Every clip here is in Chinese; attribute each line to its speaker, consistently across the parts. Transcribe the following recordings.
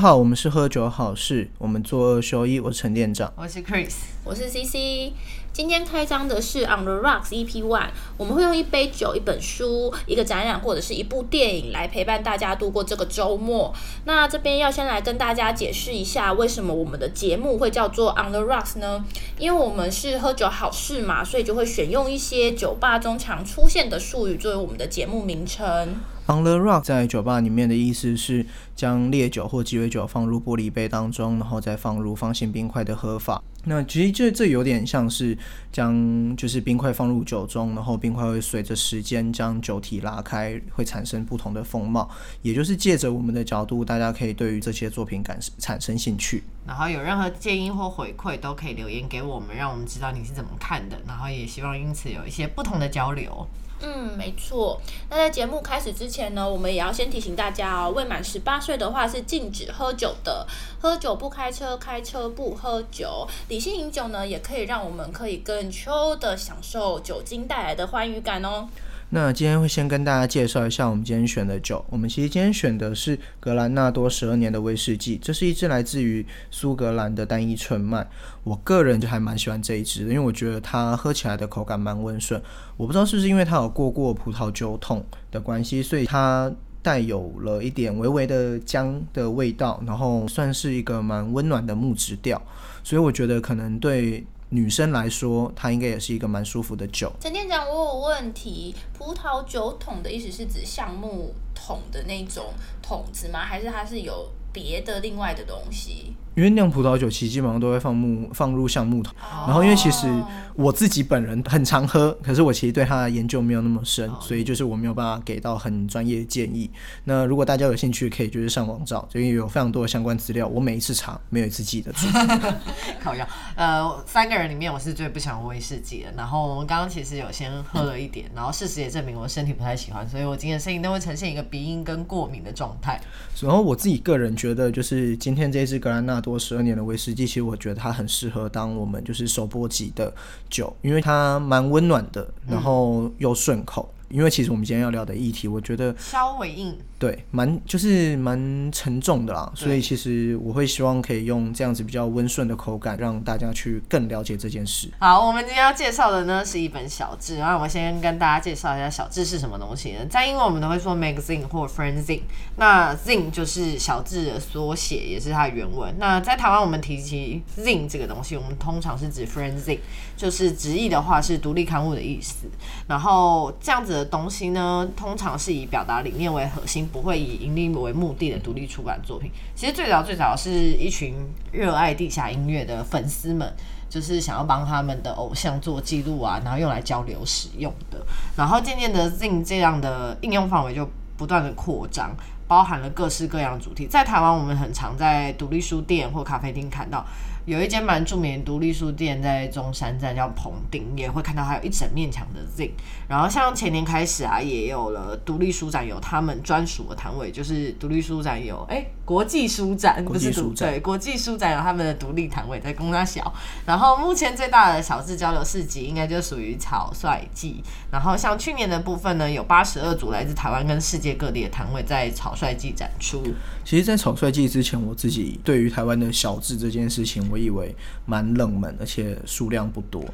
Speaker 1: 好，我们是喝酒好事，我们做二休一，我是陈店长。
Speaker 2: 我是 Chris，
Speaker 3: 我是 CC。今天开张的是 On the Rocks EP One，我们会用一杯酒、一本书、一个展览或者是一部电影来陪伴大家度过这个周末。那这边要先来跟大家解释一下，为什么我们的节目会叫做 On the Rocks 呢？因为我们是喝酒好事嘛，所以就会选用一些酒吧中常出现的术语作为我们的节目名称。
Speaker 1: On the rock 在酒吧里面的意思是将烈酒或鸡尾酒放入玻璃杯当中，然后再放入方形冰块的喝法。那其实这这有点像是将就是冰块放入酒中，然后冰块会随着时间将酒体拉开，会产生不同的风貌。也就是借着我们的角度，大家可以对于这些作品感产生兴趣。
Speaker 2: 然后有任何建议或回馈都可以留言给我们，让我们知道你是怎么看的。然后也希望因此有一些不同的交流。
Speaker 3: 嗯，没错。那在节目开始之前呢，我们也要先提醒大家哦，未满十八岁的话是禁止喝酒的。喝酒不开车，开车不喝酒。理性饮酒呢，也可以让我们可以更秋的享受酒精带来的欢愉感哦。
Speaker 1: 那今天会先跟大家介绍一下我们今天选的酒。我们其实今天选的是格兰纳多十二年的威士忌，这是一支来自于苏格兰的单一纯麦。我个人就还蛮喜欢这一支的，因为我觉得它喝起来的口感蛮温顺。我不知道是不是因为它有过过葡萄酒桶的关系，所以它带有了一点微微的姜的味道，然后算是一个蛮温暖的木质调。所以我觉得可能对。女生来说，它应该也是一个蛮舒服的酒。
Speaker 3: 陈店长，我有问题，葡萄酒桶的意思是指橡木桶的那种桶子吗？还是它是有别的另外的东西？
Speaker 1: 因为酿葡萄酒其实基本上都会放木放入橡木桶，然后因为其实我自己本人很常喝，可是我其实对它的研究没有那么深，所以就是我没有办法给到很专业的建议。那如果大家有兴趣，可以就是上网找，因为有非常多的相关资料。我每一次查，没有一次记得住。
Speaker 2: 考样，呃，三个人里面我是最不喜欢威士忌的。然后我们刚刚其实有先喝了一点，然后事实也证明我身体不太喜欢，所以我今天声音都会呈现一个鼻音跟过敏的状态。
Speaker 1: 然后我自己个人觉得，就是今天这支格兰纳多十二年的威士忌，其实我觉得它很适合当我们就是首波级的酒，因为它蛮温暖的，然后又顺口。因为其实我们今天要聊的议题，我觉得
Speaker 2: 稍微硬，
Speaker 1: 对，蛮就是蛮沉重的啦。所以其实我会希望可以用这样子比较温顺的口感，让大家去更了解这件事。
Speaker 2: 好，我们今天要介绍的呢是一本小志，然后我们先跟大家介绍一下小志是什么东西呢？在英文我们都会说 magazine 或 friendzine，那 zine 就是小志的缩写，也是它的原文。那在台湾我们提起 zine 这个东西，我们通常是指 friendzine，就是直译的话是独立刊物的意思。然后这样子。的东西呢，通常是以表达理念为核心，不会以盈利为目的的独立出版作品。其实最早最早是一群热爱地下音乐的粉丝们，就是想要帮他们的偶像做记录啊，然后用来交流使用的。然后渐渐的，Zin 这样的应用范围就不断的扩张，包含了各式各样的主题。在台湾，我们很常在独立书店或咖啡厅看到。有一间蛮著名的独立书店在中山站，叫棚顶，也会看到还有一整面墙的 Z。然后像前年开始啊，也有了独立书展，有他们专属的摊位，就是独立书展有哎国际书展
Speaker 1: 不是独
Speaker 2: 对国际书展有他们的独立摊位在公家小。然后目前最大的小智交流市集应该就属于草率季。然后像去年的部分呢，有八十二组来自台湾跟世界各地的摊位在草率季展出。
Speaker 1: 其实，在草率季之前，我自己对于台湾的小智这件事情。我以为蛮冷门，而且数量不多。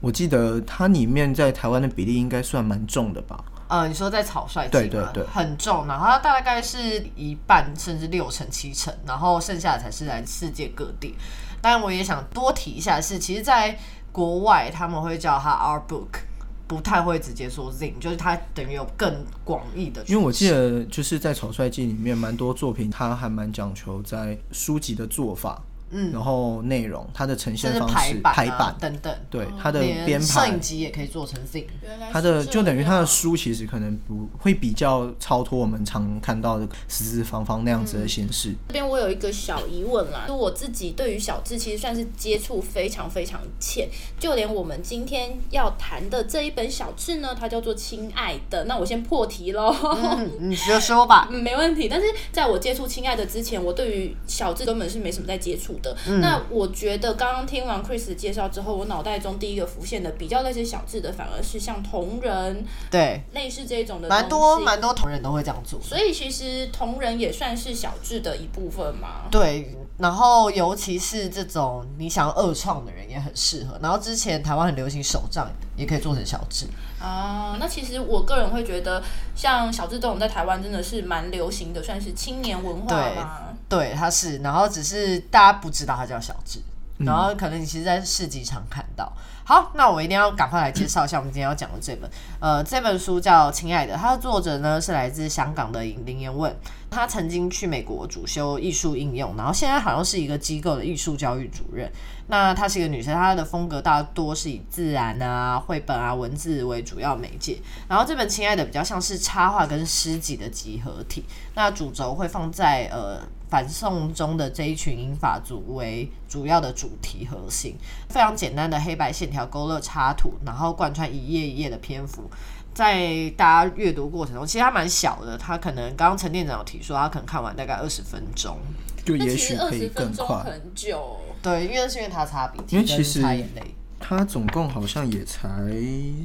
Speaker 1: 我记得它里面在台湾的比例应该算蛮重的吧？
Speaker 2: 呃，你说在草率
Speaker 1: 对对对，
Speaker 2: 很重，然后它大概是一半甚至六成七成，然后剩下的才是来世界各地。当然，我也想多提一下，是其实在国外他们会叫它 Our Book，不太会直接说 Zing，就是它等于有更广义的。
Speaker 1: 因为我记得就是在草率季里面，蛮多作品它还蛮讲求在书籍的做法。嗯，然后内容它的呈现方式
Speaker 2: 排版等等，
Speaker 1: 对它的编排，
Speaker 2: 摄影集也可以做成 Z。
Speaker 1: 它的就等于它的书其实可能不会比较超脱我们常看到的四四方方那样子的形式。
Speaker 3: 这边我有一个小疑问啦，就我自己对于小智其实算是接触非常非常浅，就连我们今天要谈的这一本小智呢，它叫做《亲爱的》。那我先破题喽，
Speaker 2: 你直接说吧，
Speaker 3: 没问题。但是在我接触《亲爱的》之前，我对于小智根本是没什么在接触。处的。那我觉得刚刚听完 Chris 的介绍之后，我脑袋中第一个浮现的比较类似小智的，反而是像同人，
Speaker 2: 对，
Speaker 3: 类似这种的，
Speaker 2: 蛮多蛮多同人都会这样做。
Speaker 3: 所以其实同人也算是小智的一部分嘛。
Speaker 2: 对，然后尤其是这种你想要二创的人也很适合。然后之前台湾很流行手账，也可以做成小智。
Speaker 3: 啊，那其实我个人会觉得，像小智这种在台湾真的是蛮流行的，算是青年文化嘛。
Speaker 2: 对，他是，然后只是大家不知道他叫小智，然后可能你其实，在市集常看到。好，那我一定要赶快来介绍一下我们今天要讲的这本，呃，这本书叫《亲爱的》，它的作者呢是来自香港的林彦问，他曾经去美国主修艺术应用，然后现在好像是一个机构的艺术教育主任。那她是一个女生，她的风格大多是以自然啊、绘本啊、文字为主要媒介。然后这本《亲爱的》比较像是插画跟诗集的集合体，那主轴会放在呃。反送中的这一群英法族为主要的主题核心，非常简单的黑白线条勾勒插图，然后贯穿一页一页的篇幅，在大家阅读过程中，其实它蛮小的，它可能刚刚陈店长有提说，他可能看完大概二十分钟，
Speaker 1: 就也许可以更快，
Speaker 3: 很久。
Speaker 2: 对，因为是因为他擦笔，
Speaker 1: 因为其实
Speaker 2: 擦眼泪，
Speaker 1: 它总共好像也才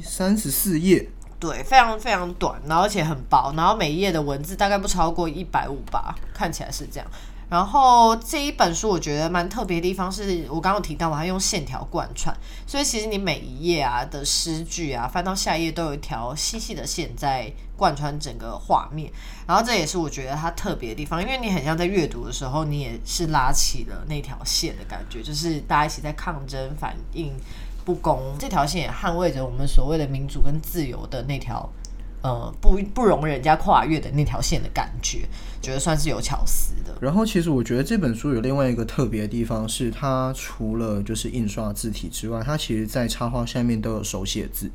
Speaker 1: 三十四页。
Speaker 2: 对，非常非常短，然后而且很薄，然后每一页的文字大概不超过一百五吧，看起来是这样。然后这一本书我觉得蛮特别的地方是，我刚刚提到我还用线条贯穿，所以其实你每一页啊的诗句啊，翻到下一页都有一条细细的线在贯穿整个画面。然后这也是我觉得它特别的地方，因为你很像在阅读的时候，你也是拉起了那条线的感觉，就是大家一起在抗争反应。不公这条线也捍卫着我们所谓的民主跟自由的那条，呃，不不容人家跨越的那条线的感觉，觉得算是有巧思的。
Speaker 1: 然后，其实我觉得这本书有另外一个特别的地方，是它除了就是印刷字体之外，它其实在插画下面都有手写字。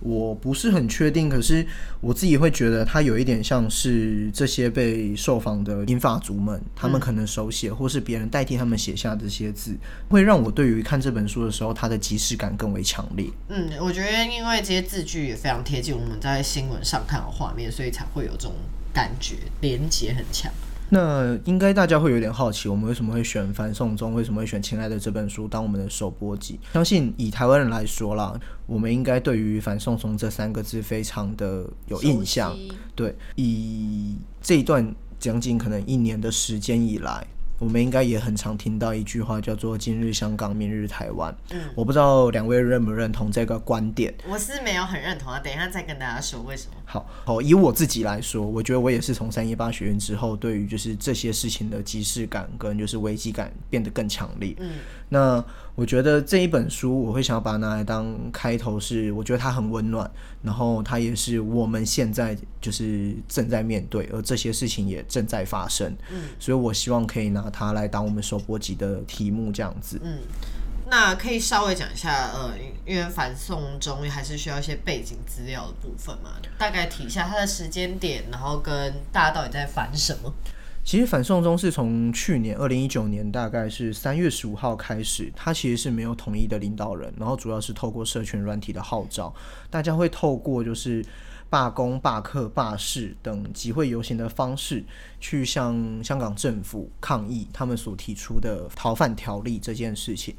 Speaker 1: 我不是很确定，可是我自己会觉得它有一点像是这些被受访的英法族们，他们可能手写，或是别人代替他们写下这些字，会让我对于看这本书的时候，它的即视感更为强烈。
Speaker 2: 嗯，我觉得因为这些字句也非常贴近我们在新闻上看到画面，所以才会有这种感觉，连接很强。
Speaker 1: 那应该大家会有点好奇，我们为什么会选樊颂中？为什么会选《亲爱的》这本书当我们的首播集？相信以台湾人来说啦，我们应该对于樊颂中这三个字非常的有印象。对，以这一段将近可能一年的时间以来。我们应该也很常听到一句话，叫做“今日香港，明日台湾”。嗯，我不知道两位认不认同这个观点。
Speaker 2: 我是没有很认同啊，等一下再跟大家说为什么。
Speaker 1: 好，好，以我自己来说，我觉得我也是从三一八学院之后，对于就是这些事情的即视感跟就是危机感变得更强烈。嗯，那我觉得这一本书，我会想要把它拿来当开头，是我觉得它很温暖，然后它也是我们现在就是正在面对，而这些事情也正在发生。嗯，所以我希望可以拿。它来当我们首播集的题目，这样子。
Speaker 2: 嗯，那可以稍微讲一下，呃，因为反送中还是需要一些背景资料的部分嘛，大概提一下它的时间点，然后跟大家到底在反什么。
Speaker 1: 其实反送中是从去年二零一九年大概是三月十五号开始，它其实是没有统一的领导人，然后主要是透过社群软体的号召，大家会透过就是。罢工、罢课、罢市等集会游行的方式，去向香港政府抗议他们所提出的逃犯条例这件事情。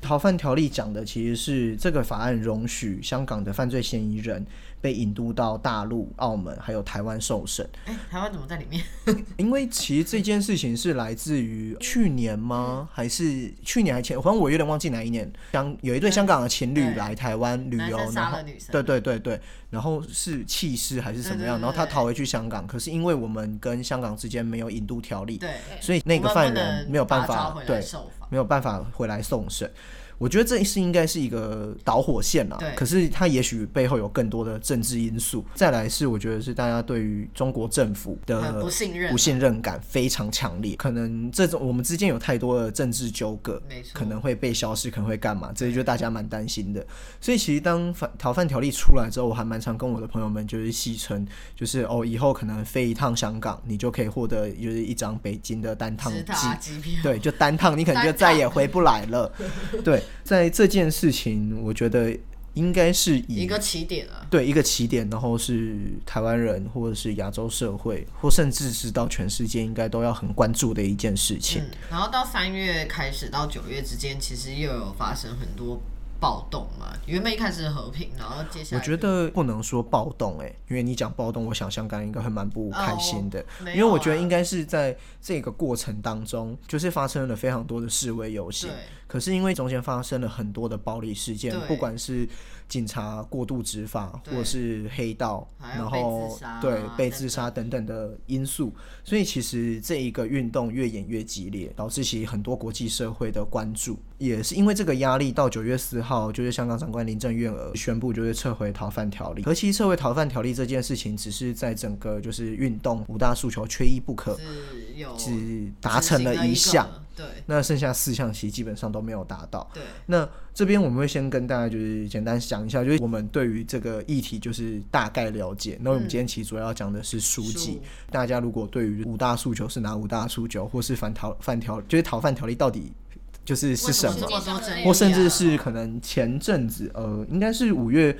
Speaker 1: 逃犯条例讲的其实是这个法案容许香港的犯罪嫌疑人。被引渡到大陆、澳门还有台湾受审。
Speaker 2: 哎，台湾怎么在里面？
Speaker 1: 因为其实这件事情是来自于去年吗？还是去年还前？反正我有点忘记哪一年。香有一对香港的情侣来台湾旅游，然后对对对对，然后是弃尸还是什么样？然后他逃回去香港，可是因为我们跟香港之间没有引渡条例，
Speaker 2: 对，
Speaker 1: 所以那个犯人没有办法对，没有办法回来送审。我觉得这是应该是一个导火线啦，可是它也许背后有更多的政治因素。再来是我觉得是大家对于中国政府的
Speaker 2: 不信任、
Speaker 1: 不信任感非常强烈。可能这种我们之间有太多的政治纠葛，可能会被消失，可能会干嘛？这就大家蛮担心的。所以其实当反逃犯条例出来之后，我还蛮常跟我的朋友们就是戏称，就是哦，以后可能飞一趟香港，你就可以获得就是一张北京的单趟
Speaker 2: 机票，
Speaker 1: 对，就单趟，你可能就再也回不来了。对。在这件事情，我觉得应该是以
Speaker 2: 一个起点啊。
Speaker 1: 对一个起点，然后是台湾人或者是亚洲社会，或甚至是到全世界，应该都要很关注的一件事情。
Speaker 2: 嗯，然后到三月开始到九月之间，其实又有发生很多暴动嘛。原本一开始是和平，然后接下来
Speaker 1: 我觉得不能说暴动哎、因为你讲暴动，我想香港应该会蛮不开心的，因为我觉得应该是在这个过程当中，就是发生了非常多的示威游行，可是因为中间发生了很多的暴力事件，不管是警察过度执法，
Speaker 2: 对。
Speaker 1: 或是黑道，然后对被自杀等等。的因素，所以其实这一个运动越演越激烈，导致其很多国际社会的关注，也是因为这个压力，到九月四号，就是香港长官林郑月娥宣布就是撤回逃犯条例。而其实撤回逃犯条例这件事情，只是在整个就是运动五大诉求缺一不可，只达成了一项，
Speaker 2: 个，对。
Speaker 1: 那剩下四项其实基本上都没有达到。
Speaker 2: 对，
Speaker 1: 那这边我们会先跟大家就是简单讲一下，就是我们对于这个议题就是大概了解。那我们今天其实主要讲的是书籍。
Speaker 2: 书。
Speaker 1: 大家如果对于五大诉求是哪五大诉求，或是反逃犯条，就是逃犯条例到底就是是什么？或甚至是可能前阵子呃，应该是五月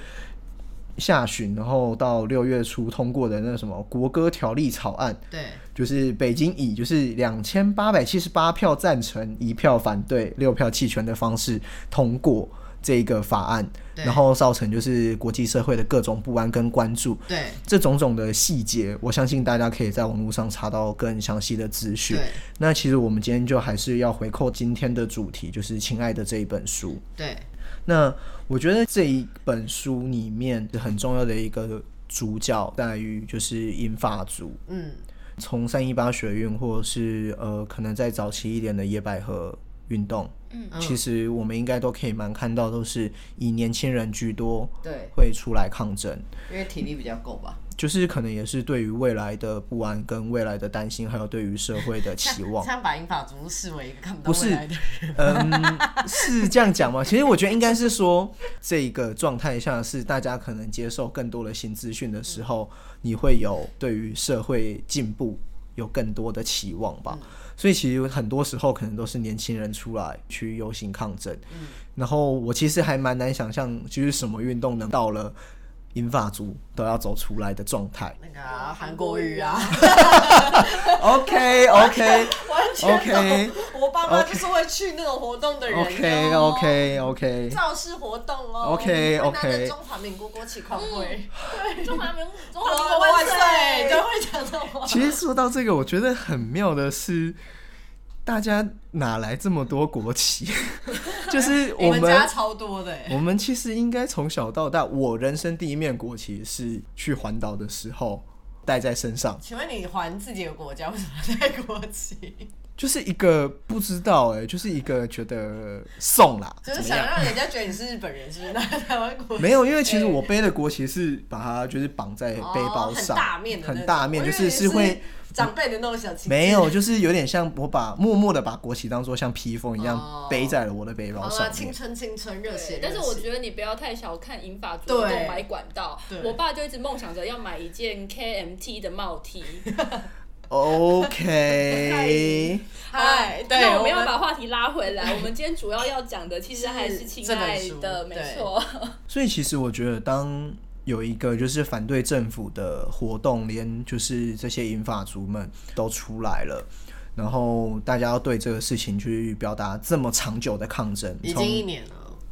Speaker 1: 下旬，然后到六月初通过的那什么国歌条例草案，
Speaker 2: 对
Speaker 1: 就是北京以就是两千八百七十八票赞成、一票反对、六票弃权的方式通过这个法案，然后造成就是国际社会的各种不安跟关注。
Speaker 2: 对
Speaker 1: 这种种的细节，我相信大家可以在网络上查到更详细的资讯。那其实我们今天就还是要回扣今天的主题，就是《亲爱的》这一本书。
Speaker 2: 对
Speaker 1: 那我觉得这一本书里面很重要的一个主角在于就是英法族，
Speaker 2: 嗯
Speaker 1: 从三一八学运，或者是呃，可能再早期一点的野百合运动，
Speaker 3: 嗯
Speaker 1: 其实我们应该都可以蛮看到，都是以年轻人居多，
Speaker 2: 对，
Speaker 1: 会出来抗争，
Speaker 2: 因为体力比较够吧。
Speaker 1: 就是可能也是对于未来的不安、跟未来的担心，还有对于社会的期望
Speaker 2: 这。样把英法族视为一个看不到未来的人。
Speaker 1: 嗯，是这样讲吗？其实我觉得应该是说，这个状态下是大家可能接受更多的新资讯的时候，你会有对于社会进步有更多的期望吧。所以其实很多时候可能都是年轻人出来去游行抗争。然后我其实还蛮难想象，就是什么运动能到了银发族都要走出来的状态。
Speaker 2: 那个啊韩国语啊，
Speaker 1: OK OK
Speaker 2: 完全
Speaker 1: OK。
Speaker 2: 我爸妈就是会去那种活动的人。
Speaker 1: OK
Speaker 2: 哦
Speaker 1: OK OK。
Speaker 2: 造势活动哦
Speaker 1: OK，OK
Speaker 2: 中华民国国旗狂挥，
Speaker 3: 中华民中华
Speaker 2: 中
Speaker 3: 民国万岁！
Speaker 1: 其实说到这个，我觉得很妙的是，大家哪来这么多国旗？就是我
Speaker 2: 你们家，超多的哎，
Speaker 1: 我们其实应该从小到大，我人生第一面国旗是去环岛的时候带在身上，
Speaker 2: 请问你还自己的国家为什么带国旗？
Speaker 1: 就是一个不知道哎、就是一个觉得送啦，
Speaker 2: 就是想？让人家觉得你是日本人，是不是？拿台湾国旗
Speaker 1: 没有，因为其实我背的国旗是把它就是绑在背包
Speaker 2: 哦很，大面的，
Speaker 1: 很大面，就是是会。
Speaker 2: 长辈的那种小旗帜，
Speaker 1: 没有，就是有点像我把默默的把国旗当做像披风一样
Speaker 2: 哦
Speaker 1: 背在了我的背包，上面。
Speaker 2: 青春青春热血，，
Speaker 3: 但是我
Speaker 2: 得
Speaker 3: 觉得你不要太小看银发族
Speaker 2: 对
Speaker 3: 购买管道。我爸就一直梦想着要买一件 KMT 的帽 T。
Speaker 1: OK，
Speaker 2: 嗨，对，
Speaker 3: 那我们要把话题拉回来，我们今天主要要讲的其实还是
Speaker 2: 是
Speaker 3: 亲爱的，没
Speaker 2: 对
Speaker 3: 错。
Speaker 1: 所以其实我觉得，当有一个就是反对政府的活动，连就是这些银发族们都出来了。然后大家要对这个事情去表达这么长久的抗争，
Speaker 2: 已经一年了，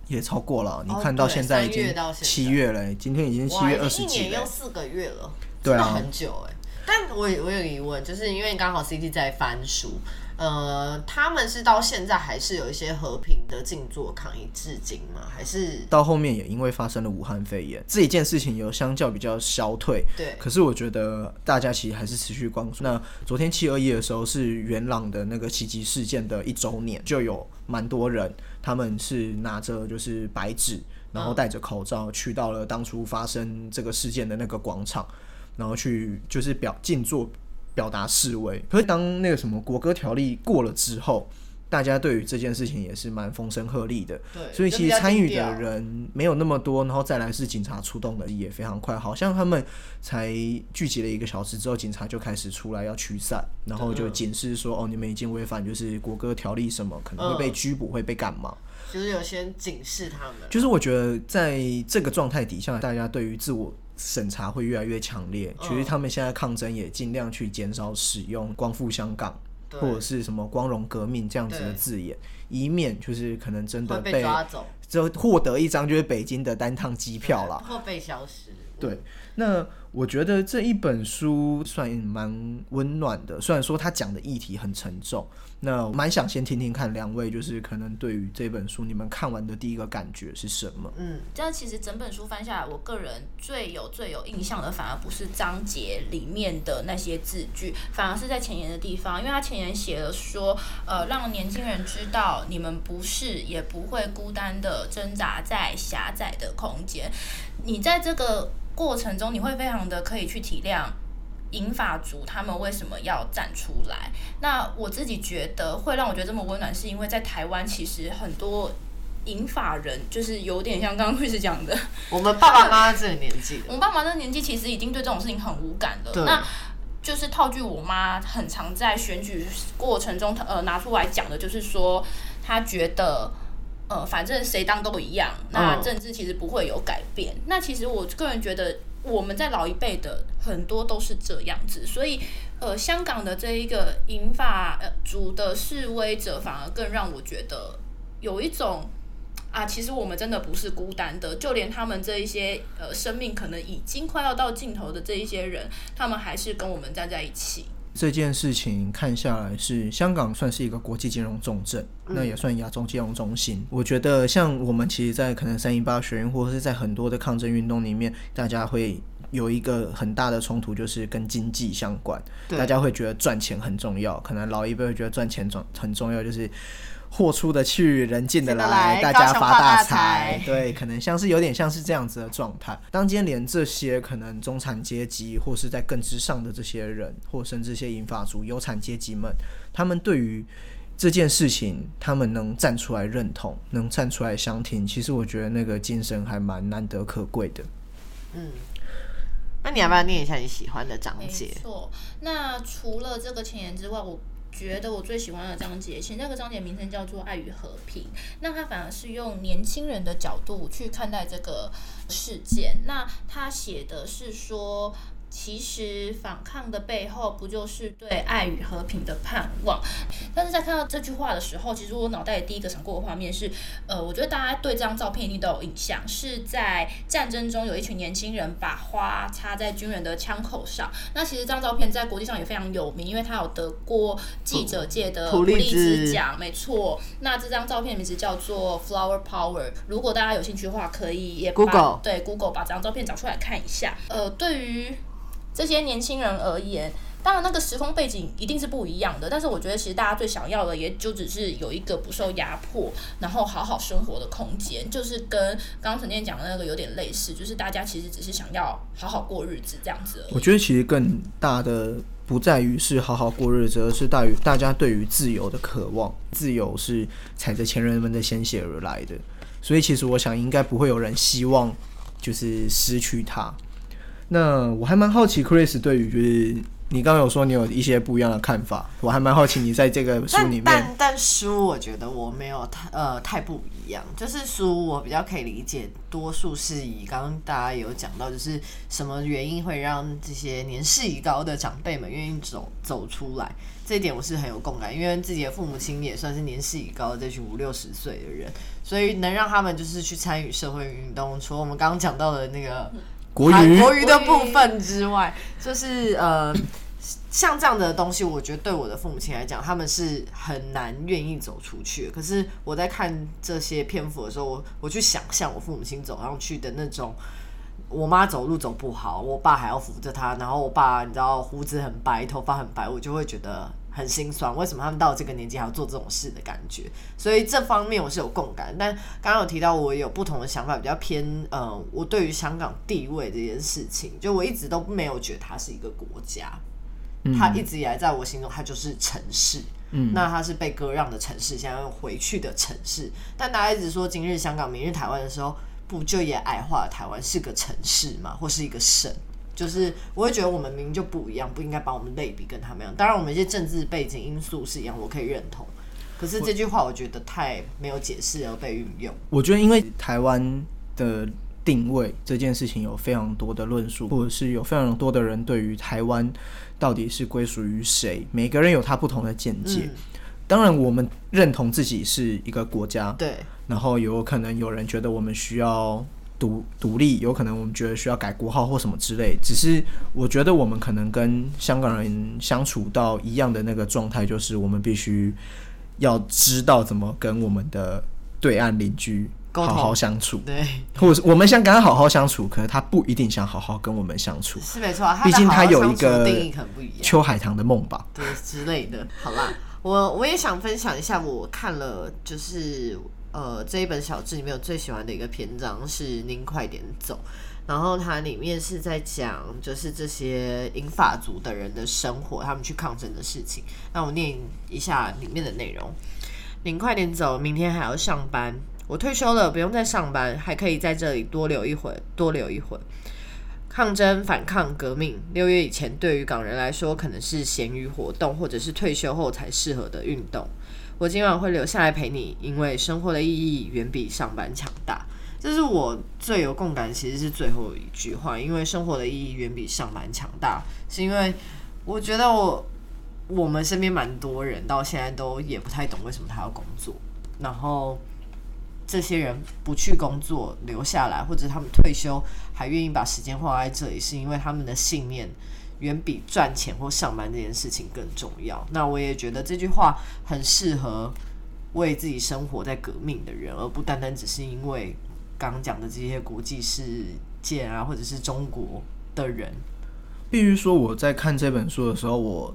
Speaker 1: 也超过了。你
Speaker 2: 哦
Speaker 1: 看到现在已经七月了，今天已经七，月二十几了
Speaker 2: 经一年又。四个月了，
Speaker 1: 对啊
Speaker 2: 真的很久哎。但我有我有疑问，就是因为刚好 CT 在翻书，呃，他们是到现在还是有一些和平的静坐抗议至今吗？还是
Speaker 1: 到后面也因为发生了武汉肺炎这一件事情，有相较比较消退。
Speaker 2: 对
Speaker 1: 可是我觉得大家其实还是持续关注。那昨天七二一的时候是元朗的那个袭击事件的一周年，就有蛮多人，他们是拿着就是白纸，然后戴着口罩去到了当初发生这个事件的那个广场，然后去就是表静坐表达示威。可是当那个什么国歌条例过了之后，大家对于这件事情也是蛮风声鹤唳的。
Speaker 2: 对，
Speaker 1: 所以其实参与的人没有那么多，然后再来是警察出动的也非常快，好像他们才聚集了一个小时之后，警察就开始出来要驱散，然后就警示说哦，你们已经违反就是国歌条例什么，可能会被拘捕，会被干嘛？
Speaker 2: 就是有先警示他们。
Speaker 1: 就是我觉得在这个状态底下，大家对于自我审查会越来越强烈。其实他们现在抗争也尽量去减少使用“光复香港”或者是什么“光荣革命”这样子的字眼，以免就是可能真的
Speaker 2: 会被抓走
Speaker 1: 就获得一张就是北京的单趟机票啦。
Speaker 2: 或被消失。
Speaker 1: 对，那我觉得这一本书算蛮温暖的，虽然说它讲的议题很沉重。那蛮想先听听看两位，就是可能对于这本书你们看完的第一个感觉是什么？
Speaker 2: 嗯，
Speaker 3: 这样其实整本书翻下来，我个人最有最有印象的，反而不是章节里面的那些字句，反而是在前言的地方，因为他前言写了说，呃，让年轻人知道你们不是也不会孤单的挣扎在狭窄的空间。你在这个过程中，你会非常的可以去体谅。银发族他们为什么要站出来？那我自己觉得会让我觉得这么温暖，是因为在台湾其实很多银发人就是有点像刚刚律师讲的，
Speaker 2: 我们爸爸妈妈这个年纪，
Speaker 3: 我们爸妈这个年纪其实已经对这种事情很无感了。那就是套句我妈很常在选举过程中呃拿出来讲的，就是说她觉得。呃，反正谁当都一样，那
Speaker 2: 嗯
Speaker 3: 政治其实不会有改变。那其实我个人觉得，我们在老一辈的很多都是这样子，所以呃，香港的这一个银发呃族的示威者，反而更让我觉得有一种啊，其实我们真的不是孤单的，就连他们这一些呃生命可能已经快要到尽头的这一些人，他们还是跟我们站在一起。
Speaker 1: 这件事情看下来是香港算是一个国际金融重镇，那也算亚洲金融中心。我觉得像我们其实，在可能三一八学运或者是在很多的抗争运动里面，大家会有一个很大的冲突，就是跟经济相关。大家会觉得赚钱很重要，可能老一辈会觉得赚钱重很重要，就是货出得去，人进得来，大家发
Speaker 2: 大
Speaker 1: 财
Speaker 2: 财。
Speaker 1: 对，可能像是有点像是这样子的状态。当今天连这些可能中产阶级，或是在更之上的这些人，或甚至这些银发族、有产阶级们，他们对于这件事情，他们能站出来认同，能站出来相挺，其实我觉得那个精神还蛮难得可贵的。
Speaker 2: 嗯那你要不要念一下你喜欢的章
Speaker 3: 没
Speaker 2: 节？
Speaker 3: 错。那除了这个前言之外，我觉得我最喜欢的章节，其实那个章节名称叫做《爱与和平》。那他反而是用年轻人的角度去看待这个事件。那他写的是说。其实反抗的背后，不就是对爱与和平的盼望？但是在看到这句话的时候，其实我脑袋里第一个闪过的画面是，呃，我觉得大家对这张照片一定都有印象，是在战争中有一群年轻人把花插在军人的枪口上。那其实这张照片在国际上也非常有名，因为它有得过记者界的
Speaker 2: 普利兹
Speaker 3: 兹奖，没错。那这张照片名字叫做 Flower Power。如果大家有兴趣的话，可以也把
Speaker 2: Google
Speaker 3: 对 Google 把这张照片找出来看一下。呃，对于这些年轻人而言，当然那个时空背景一定是不一样的，但是我觉得其实大家最想要的也就只是有一个不受压迫，然后好好生活的空间，就是跟刚刚陈建讲的那个有点类似，就是大家其实只是想要好好过日子这样子。
Speaker 1: 我觉得其实更大的不在于是好好过日子，而是大于大家对于自由的渴望。自由是踩着前人们的鲜血而来的，所以其实我想应该不会有人希望就是失去它。那我还蛮好奇，Chris 对于就是你刚刚有说你有一些不一样的看法，我还蛮好奇你在这个书里面，
Speaker 2: 但但但书我觉得我没有太呃太不一样，就是书我比较可以理解，多数是以刚刚大家有讲到，就是什么原因会让这些年事已高的长辈们愿意走走出来，这一点我是很有共感，因为自己的父母亲也算是年事已高的这群五六十岁的人，所以能让他们就是去参与社会运动，除了我们刚刚讲到的那个
Speaker 1: 国语
Speaker 2: 国语的部分之外，就是呃，像这样的东西，我觉得对我的父母亲来讲，他们是很难愿意走出去。可是我在看这些篇幅的时候，我我去想象我父母亲走上去的那种。我妈走路走不好，我爸还要扶着她，然后我爸你知道胡子很白，头发很白，我就会觉得很心酸。为什么他们到这个年纪还要做这种事的感觉？所以这方面我是有共感。但刚刚有提到我有不同的想法，比较偏呃，我对于香港地位这件事情，就我一直都没有觉得它是一个国家，它一直以来在我心中它就是城市。嗯，那它是被割让的城市，现在又回去的城市。但大家一直说今日香港，明日台湾的时候，不就也矮化了台湾是个城市吗？或是一个省？就是我会觉得我们明明就不一样，不应该把我们类比跟他们一样。当然，我们一些政治背景因素是一样，我可以认同。可是这句话我觉得太没有解释而被运用。
Speaker 1: 我觉得因为台湾的定位这件事情有非常多的论述，或者是有非常多的人对于台湾到底是归属于谁，每个人有他不同的见解。当然，我们认同自己是一个国家，
Speaker 2: 对。
Speaker 1: 然后有可能有人觉得我们需要。独独立有可能，我们觉得需要改国号或什么之类。只是我觉得我们可能跟香港人相处到一样的那个状态，就是我们必须要知道怎么跟我们的对岸邻居好好相处。
Speaker 2: 对，
Speaker 1: 或者是我们想跟他好好相处，可是他不一定想好好跟我们相处。
Speaker 2: 是没错，
Speaker 1: 毕竟
Speaker 2: 他
Speaker 1: 有一个
Speaker 2: 定义可能不一样。
Speaker 1: 秋海棠的梦吧，
Speaker 2: 对之类的。好啦，我我也想分享一下，我看了就是。呃，这一本小志里面有最喜欢的一个篇章是“您快点走”，然后它里面是在讲就是这些英法族的人的生活，他们去抗争的事情。那我念一下里面的内容：“您快点走，明天还要上班。我退休了，不用再上班，还可以在这里多留一会，多留一会。抗争、反抗、革命，六月以前对于港人来说可能是闲余活动，或者是退休后才适合的运动。”我今晚会留下来陪你，因为生活的意义远比上班强大。这是我最有共感，其实是最后一句话，因为生活的意义远比上班强大，是因为我觉得我我们身边蛮多人到现在都也不太懂为什么他要工作，然后这些人不去工作留下来，或者他们退休还愿意把时间花在这里，是因为他们的信念。远比赚钱或上班这件事情更重要。那我也觉得这句话很适合为自己生活在革命的人，而不单单只是因为刚刚讲的这些国际事件啊，或者是中国的人。
Speaker 1: 必须说，我在看这本书的时候，我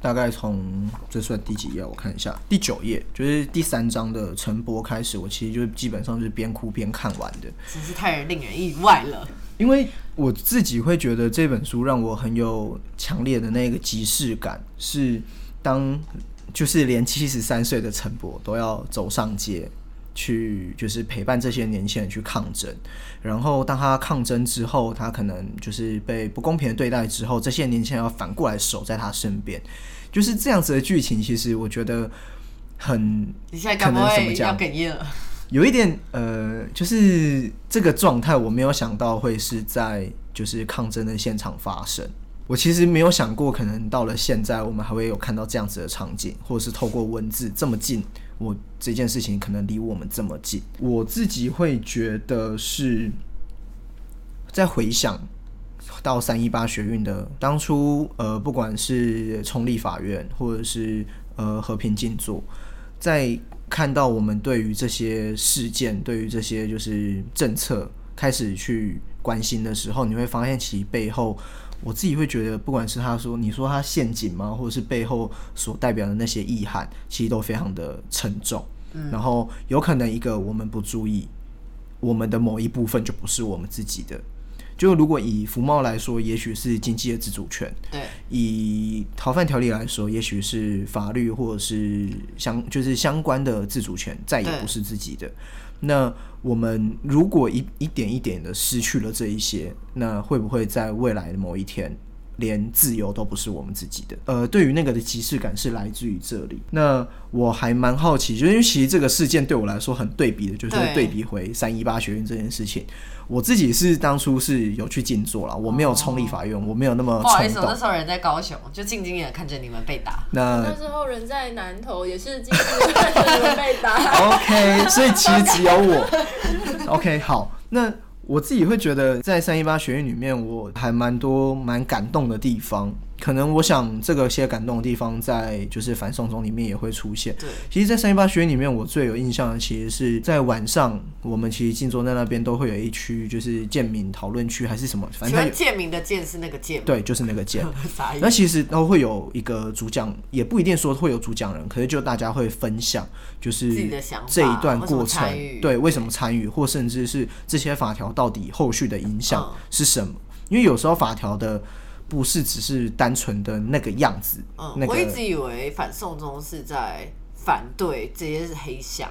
Speaker 1: 大概从这算第几页？我看一下，第九页，就是第三章的陈波开始。我其实就基本上是边哭边看完的，
Speaker 2: 真是太令人意外了。
Speaker 1: 因为我自己会觉得这本书让我很有强烈的那个即视感，是当就是连七十三岁的陈伯都要走上街去，就是陪伴这些年轻人去抗争。然后当他抗争之后，他可能就是被不公平的对待之后，这些年轻人要反过来守在他身边，就是这样子的剧情。其实我觉得很，
Speaker 2: 你现在可能怎么讲？要哽咽了。
Speaker 1: 有一点呃，就是这个状态，我没有想到会是在就是抗争的现场发生。我其实没有想过，可能到了现在，我们还会有看到这样子的场景，或者是透过文字这么近，我这件事情可能离我们这么近。我自己会觉得是在回想到三一八学运的当初，呃，不管是冲立法院，或者是呃和平静坐，在。看到我们对于这些事件，对于这些就是政策开始去关心的时候，你会发现其背后，我自己会觉得，不管是他说你说他陷阱吗，或者是背后所代表的那些意涵，其实都非常的沉重。嗯，然后有可能一个我们不注意，我们的某一部分就不是我们自己的。就如果以服贸来说，也许是经济的自主权；
Speaker 2: 对，
Speaker 1: 以逃犯条例来说，也许是法律或者是相就是相关的自主权，再也不是自己的。那我们如果一一点一点的失去了这一些，那会不会在未来的某一天？连自由都不是我们自己的，呃，对于那个的即视感是来自于这里。那我还蛮好奇，就因为其实这个事件对我来说很对比的，就是对比回三一八学院这件事情。我自己是当初是有去静坐了，我没有冲立法院，我没有那么
Speaker 2: 不好意思，那时候人在高雄，就静静的看着你们被打。
Speaker 1: 那
Speaker 3: 那时候人在南投，也是静静的看着你们被打。
Speaker 1: OK，所以其实只有我。OK，好，那。我自己会觉得，在三一八学院里面，我还蛮多蛮感动的地方。可能我想，这个些感动的地方，在就是反送中里面也会出现。
Speaker 2: 对，
Speaker 1: 其实，在三一八学院里面，我最有印象的，其实是在晚上，我们其实静坐在那边，都会有一区，就是建民讨论区还是什么，反正
Speaker 2: 建民的建是那个建，
Speaker 1: 对，就是那个建。那其实都会有一个主讲，也不一定说会有主讲人，可是就大家会分享，就是这一段过程，对，为什么参与，或甚至是这些法条到底后续的影响是什么？因为有时候法条的。不是只是单纯的那个样子。
Speaker 2: 嗯，
Speaker 1: 那个
Speaker 2: 我一直以为反送中是在反对这些是黑箱，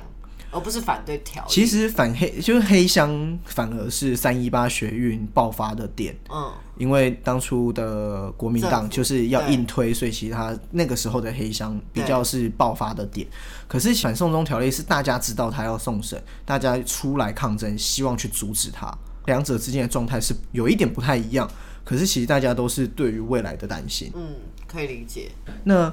Speaker 2: 而不是反对条例。
Speaker 1: 其实反黑就是黑箱，反而是三一八学运爆发的点。
Speaker 2: 嗯，
Speaker 1: 因为当初的国民党就是要硬推，所以其实他那个时候的黑箱比较是爆发的点。可是反送中条例是大家知道他要送审，大家出来抗争，希望去阻止他。两者之间的状态是有一点不太一样，可是其实大家都是对于未来的担心。
Speaker 2: 嗯，可以理解。
Speaker 1: 那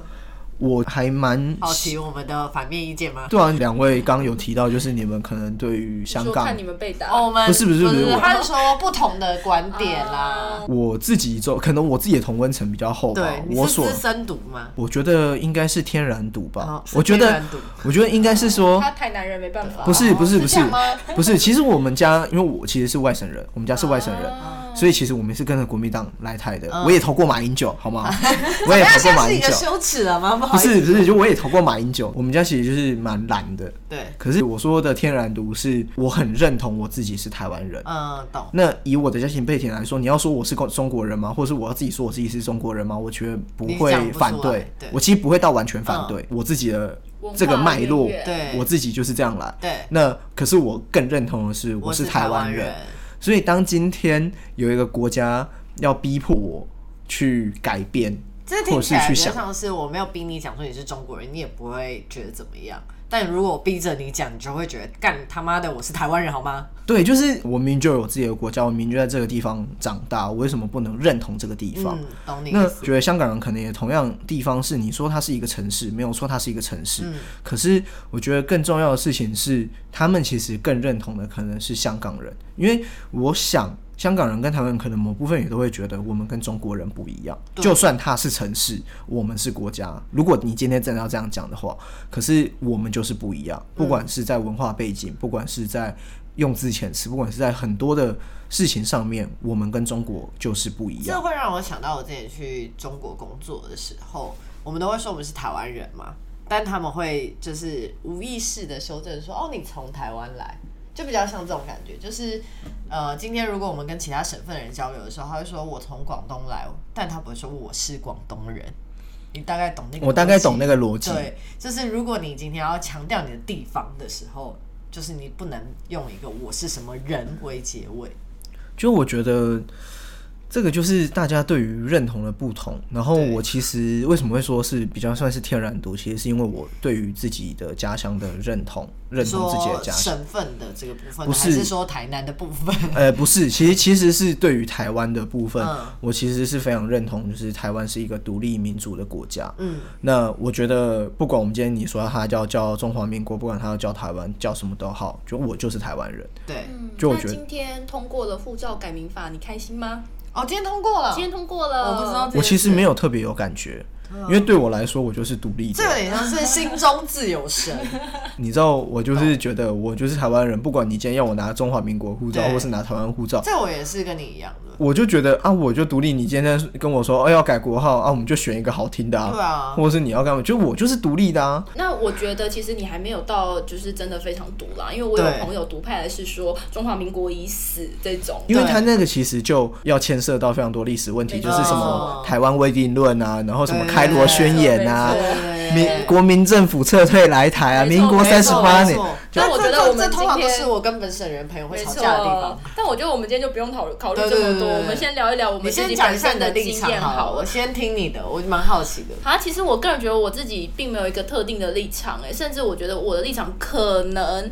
Speaker 1: 我还蛮
Speaker 2: 好奇我们的反面意见吗？
Speaker 1: 对啊，两位刚刚有提到，就是你们可能对于香港
Speaker 3: 看你们被打，
Speaker 2: 哦，我们
Speaker 1: 不是不是不是我
Speaker 2: 他是说不同的观点啦。
Speaker 1: 我自己就可能我自己的同温层比较厚吧
Speaker 2: 对，，你
Speaker 1: 我所
Speaker 2: 深读吗？
Speaker 1: 我觉得应该是天然毒吧。我觉得我觉得应该是说
Speaker 3: 他台南人没办法，
Speaker 1: 不是不是
Speaker 2: 是
Speaker 1: 不是 不是，其实我们家因为我其实是外省人，我们家是外省人，
Speaker 3: 啊
Speaker 1: 所以其实我们是跟着国民党来台的。
Speaker 2: 嗯
Speaker 1: 我也投过马英九，好吗？我也投过马英九。
Speaker 2: 羞耻了吗？不好
Speaker 1: 不
Speaker 2: 意思，
Speaker 1: 是不是，就我也投过马英九。我们家其实就是蛮蓝的，
Speaker 2: 对，
Speaker 1: 可是我说的天然毒是我很认同我自己是台湾人。
Speaker 2: 嗯，懂。
Speaker 1: 那以我的家庭背景来说，你要说我是中中国人吗？或者是我要自己说我自己是中国人吗？我觉得不会反对
Speaker 2: 对，
Speaker 1: 我其实不会到完全反对。我自己的这个脉络
Speaker 2: 对
Speaker 1: 我自己就是这样来。
Speaker 2: 对，
Speaker 1: 那可是我更认同的是，我是台湾人。所以当今天有一个国家要逼迫我去改变，
Speaker 2: 这听起来比较
Speaker 1: 或是去想
Speaker 2: 像是我没有逼你讲说你是中国人，你也不会觉得怎么样。但如果我逼着你讲，你就会觉得干他妈的我是台湾人好吗？
Speaker 1: 对，就是我明明就有自己的国家，我明明就在这个地方长大，我为什么不能认同这个地方？
Speaker 2: 嗯，懂你
Speaker 1: 那。觉得香港人可能也同样地方是，你说它是一个城市，没有错，它是一个城市。
Speaker 2: 嗯
Speaker 1: 可是我觉得更重要的事情是，他们其实更认同的可能是香港人，因为我想香港人跟台湾人可能某部分也都会觉得我们跟中国人不一样，就算他是城市，我们是国家。如果你今天真的要这样讲的话，可是我们就是不一样，不管是在文化背景，不管是在用字遣词，不管是在很多的事情上面，我们跟中国就是不一样。
Speaker 2: 这会让我想到我之前去中国工作的时候，我们都会说我们是台湾人嘛，但他们会就是无意识的修正说：“哦，你从台湾来。”就比较像这种感觉，就是呃，今天如果我们跟其他省份的人交流的时候，他会说我从广东来，但他不会说我是广东人。你大概懂那个？
Speaker 1: 我大概懂那个逻辑。
Speaker 2: 对，就是如果你今天要强调你的地方的时候，就是你不能用一个我是什么人为结尾。
Speaker 1: 就我觉得这个就是大家对于认同的不同。然后我其实为什么会说是比较算是天然独，其实是因为我对于自己的家乡的认同，认同自己的家乡。
Speaker 2: 省份的这个部分，
Speaker 1: 不是
Speaker 2: 还是说台南的部分？
Speaker 1: 呃，不是，其实其实是对于台湾的部分，
Speaker 2: 嗯
Speaker 1: 我其实是非常认同，就是台湾是一个独立民主的国家。
Speaker 2: 嗯，
Speaker 1: 那我觉得，不管我们今天你说它叫叫中华民国，不管它要叫台湾，叫什么都好，就我就是台湾人。
Speaker 2: 对。
Speaker 3: 嗯
Speaker 1: 就我觉得
Speaker 3: 那今天通过了护照改名法，你开心吗？
Speaker 2: 哦，今天通过了，
Speaker 3: 今天通过了，
Speaker 2: 我不知道这件事，
Speaker 1: 我其实没有特别有感觉，因为对我来说，我就是独立的
Speaker 2: 这。有点像是心中自有神。
Speaker 1: 你知道，我就是觉得我就是台湾人，不管你今天要我拿中华民国护照，或是拿台湾护照，
Speaker 2: 这我也是跟你一样的。
Speaker 1: 我就觉得啊，我就独立。你今天跟我说，哦，要改国号啊，我们就选一个好听的啊，
Speaker 2: 对啊
Speaker 1: 或者是你要干嘛，就我就是独立的啊。
Speaker 3: 那我觉得其实你还没有到就是真的非常独啦，因为我有朋友独派的是说中华民国已死这种，
Speaker 1: 因为他那个其实就要牵涉到非常多历史问题，就是什么台湾未定论啊，然后什么
Speaker 2: 对
Speaker 1: 开罗宣言啊
Speaker 3: 没，
Speaker 2: 对
Speaker 1: 民国民政府撤退来台啊，民国三十八年
Speaker 3: 但我觉得我们
Speaker 2: 这通常
Speaker 3: 今天
Speaker 2: 都是我跟本省人朋友会吵架的地方。。
Speaker 3: 但我觉得我们今天就不用讨考虑
Speaker 2: 对
Speaker 3: 这么多，我们先聊一聊我
Speaker 2: 你
Speaker 3: 们自己
Speaker 2: 先讲一下
Speaker 3: 本身的
Speaker 2: 你的立场
Speaker 3: 经验好
Speaker 2: 好，我。先听你的，我蛮好奇的。
Speaker 3: 啊，其实我个人觉得我自己并没有一个特定的立场，哎，甚至我觉得我的立场可能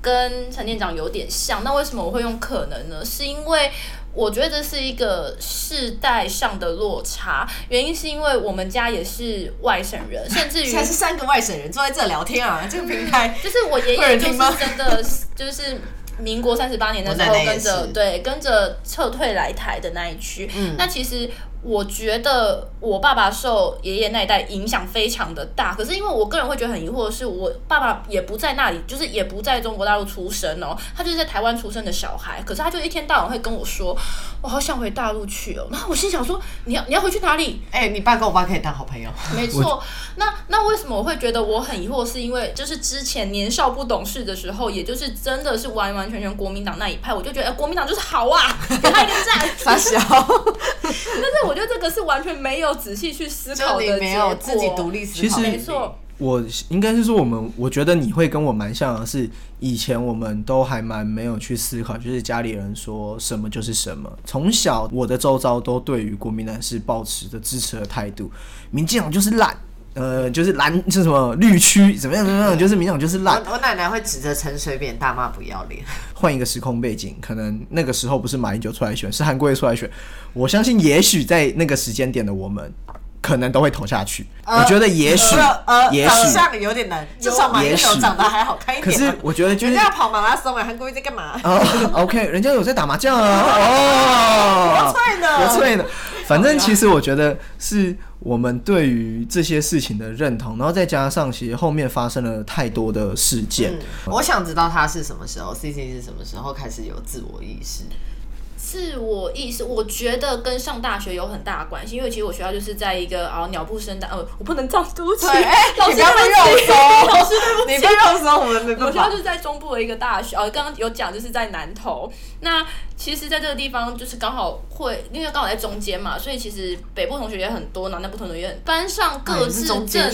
Speaker 3: 跟陈店长有点像。那为什么我会用可能呢？是因为我觉得这是一个世代上的落差，原因是因为我们家也是外省人，甚至于
Speaker 2: 现在是三个外省人坐在这聊天啊，这个平台
Speaker 3: 就是我爷爷就是真的 就是民国三十八年的时候跟着对跟着撤退来台的那一区。
Speaker 2: 嗯。
Speaker 3: 那其实我觉得我爸爸受爷爷那一代影响非常的大，可是因为我个人会觉得很疑惑的是，我爸爸也不在那里，就是也不在中国大陆出生哦，他就是在台湾出生的小孩，可是他就一天到晚会跟我说，我好想回大陆去哦。然后我心想说，你要你要回去哪里？
Speaker 2: 哎、你爸跟我爸可以当好朋友。
Speaker 3: 没错，那那为什么我会觉得我很疑惑？是因为就是之前年少不懂事的时候，也就是真的是完完全全国民党那一派，我就觉得、哎国民党就是好啊，给他一个赞。
Speaker 2: 傻小，
Speaker 3: 但是我我觉得这个是完全没有仔细去思考的结
Speaker 2: 没有自己
Speaker 3: 果
Speaker 2: 独立思
Speaker 1: 其实
Speaker 2: 考，
Speaker 3: 没错，
Speaker 1: 我应该是说，我们我觉得你会跟我蛮像的是，以前我们都还蛮没有去思考，就是家里人说什么就是什么。从小我的周遭都对于国民党是保持着支持的态度，民进党就是烂，呃，就是蓝是什么绿区怎么样怎么样，就是民进党就是烂。
Speaker 2: 我我奶奶会指着陈水扁大骂不要脸。
Speaker 1: 换一个时空背景，可能那个时候不是马英九出来选，是韩国瑜出来选。我相信，也许在那个时间点的我们，可能都会投下去。我觉得也许，
Speaker 2: 呃，
Speaker 1: 也许，
Speaker 2: 有点难，至少马英九长得还好看一点。
Speaker 1: 可是我觉得就是
Speaker 2: 人家要跑马拉松哎，韩国瑜在干嘛？
Speaker 1: 哦，OK，人家有在打麻将啊，哦，
Speaker 2: 国粹呢
Speaker 1: 国粹呢。反正其实我觉得是我们对于这些事情的认同，然后再加上其实后面发生了太多的事件，
Speaker 2: 嗯我想知道他是什么时候，C C 是什么时候开始有自我意识？
Speaker 3: 自我意识，我觉得跟上大学有很大的关系，因为其实我学校就是在一个啊鸟不生蛋，呃，我不能这样，对不起，老师
Speaker 2: 你不要被
Speaker 3: 对不起，老师对不起，
Speaker 2: 你被肉搜，我们没
Speaker 3: 我
Speaker 2: 办法。
Speaker 3: 学校就是在中部的一个大学，呃，刚刚有讲就是在南投。那其实，在这个地方就是刚好会，因为刚好在中间嘛，所以其实北部同学也很多，南部同学也很，班上各自政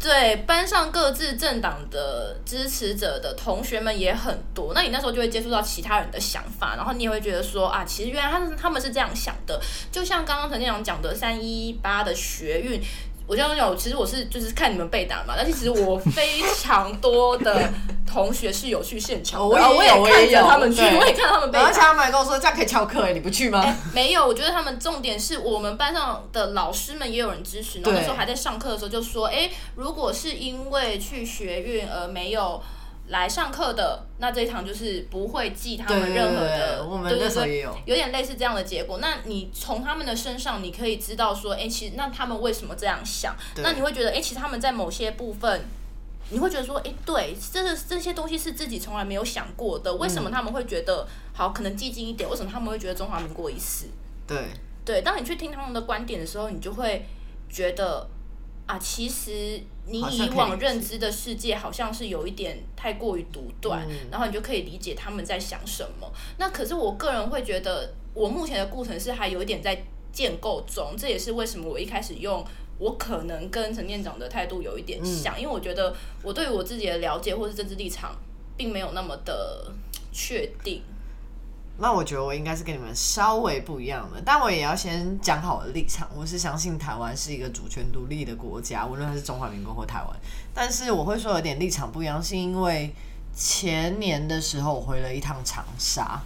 Speaker 3: 对班上各自政党的支持者的同学们也很多，那你那时候就会接触到其他人的想法，然后你也会觉得说啊，其实原来他们他们是这样想的，就像刚刚陈店长讲的三一八的学运。我这样讲，其实我是就是看你们被打嘛，但是其实我非常多的同学是有去现场
Speaker 2: 我也
Speaker 3: 然后我
Speaker 2: 也
Speaker 3: 看着
Speaker 2: 有
Speaker 3: 他们去，我也看他们被打。
Speaker 2: 而且他们还跟我说这样可以翘课哎，你不去吗？
Speaker 3: 哎，没有，我觉得他们重点是我们班上的老师们也有人支持，然后那时候还在上课的时候就说，哎，如果是因为去学运而没有来上课的，那这一堂就是不会记他们任何的，
Speaker 2: 对我们那时候也有
Speaker 3: 有点类似这样的结果。那你从他们的身上，你可以知道说，哎、其实那他们为什么这样想？那你会觉得，哎、其实他们在某些部分。你会觉得说，哎、对，这个这些东西是自己从来没有想过的。为什么他们会觉得好？可能寂静一点，为什么他们会觉得中华民国已死？
Speaker 2: 对，
Speaker 3: 对，当你去听他们的观点的时候，你就会觉得啊，其实你
Speaker 2: 以
Speaker 3: 以往认知的世界好像是有一点太过于独断，
Speaker 2: 嗯
Speaker 3: 然后你就可以理解他们在想什么。那可是我个人会觉得，我目前的过程是还有一点在建构中，这也是为什么我一开始用。我可能跟陈店长的态度有一点像，因为我觉得我对于我自己的了解或是政治立场，并没有那么的确定。
Speaker 2: 那我觉得我应该是跟你们稍微不一样的，但我也要先讲好我的立场。我是相信台湾是一个主权独立的国家，无论它是中华民国或台湾。但是我会说有点立场不一样，是因为前年的时候我回了一趟长沙，